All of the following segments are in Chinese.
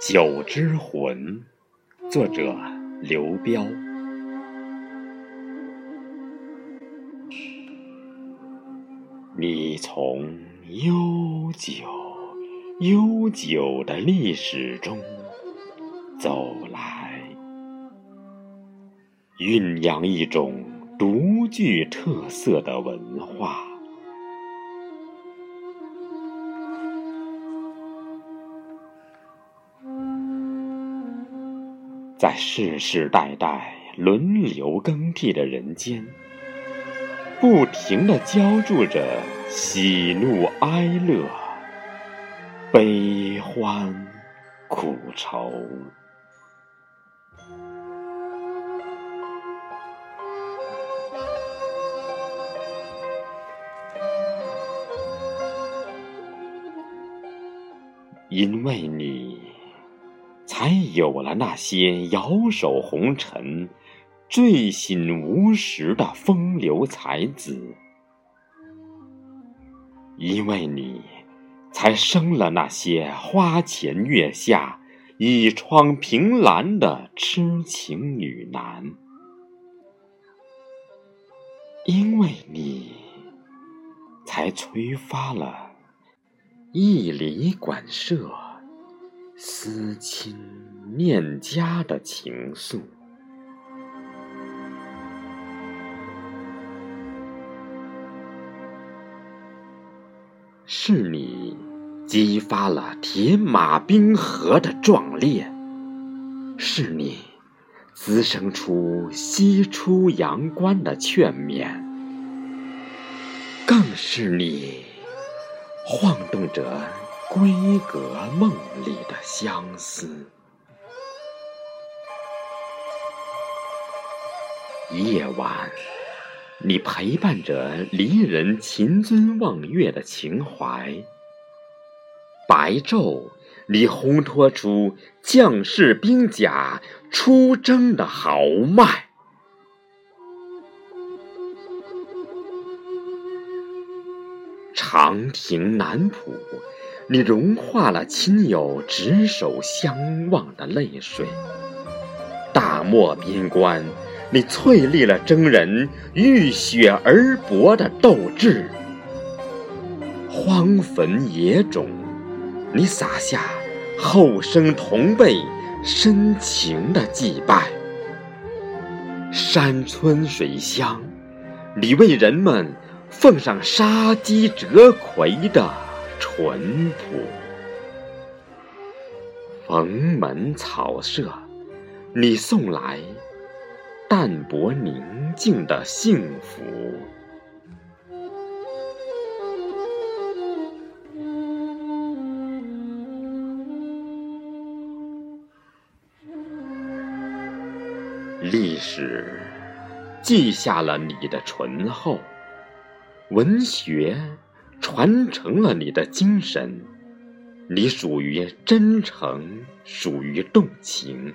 酒之魂，作者刘彪。你从悠久、悠久的历史中走来，酝酿一种独具特色的文化。在世世代代轮流更替的人间，不停的浇筑着喜怒哀乐、悲欢苦愁。因为你。才有了那些摇手红尘、醉醒无时的风流才子，因为你，才生了那些花前月下、倚窗凭栏的痴情女男，因为你，才催发了一里馆舍。思亲念家的情愫，是你激发了铁马冰河的壮烈，是你滋生出西出阳关的劝勉，更是你晃动着。闺阁梦里的相思，夜晚，你陪伴着离人秦尊望月的情怀；白昼，你烘托出将士兵甲出征的豪迈。长亭南浦。你融化了亲友执手相望的泪水，大漠边关，你淬砺了征人浴血而搏的斗志；荒坟野冢，你撒下后生同辈深情的祭拜；山村水乡，你为人们奉上杀鸡折葵的。淳朴，逢门草舍，你送来淡泊宁静的幸福。历史记下了你的醇厚，文学。传承了你的精神，你属于真诚，属于动情。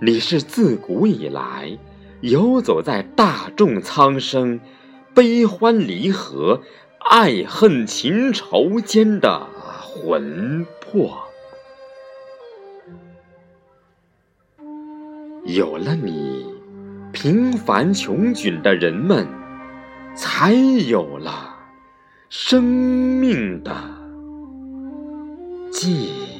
你是自古以来游走在大众苍生、悲欢离合、爱恨情仇间的魂魄。有了你，平凡穷窘的人们才有了。生命的记忆。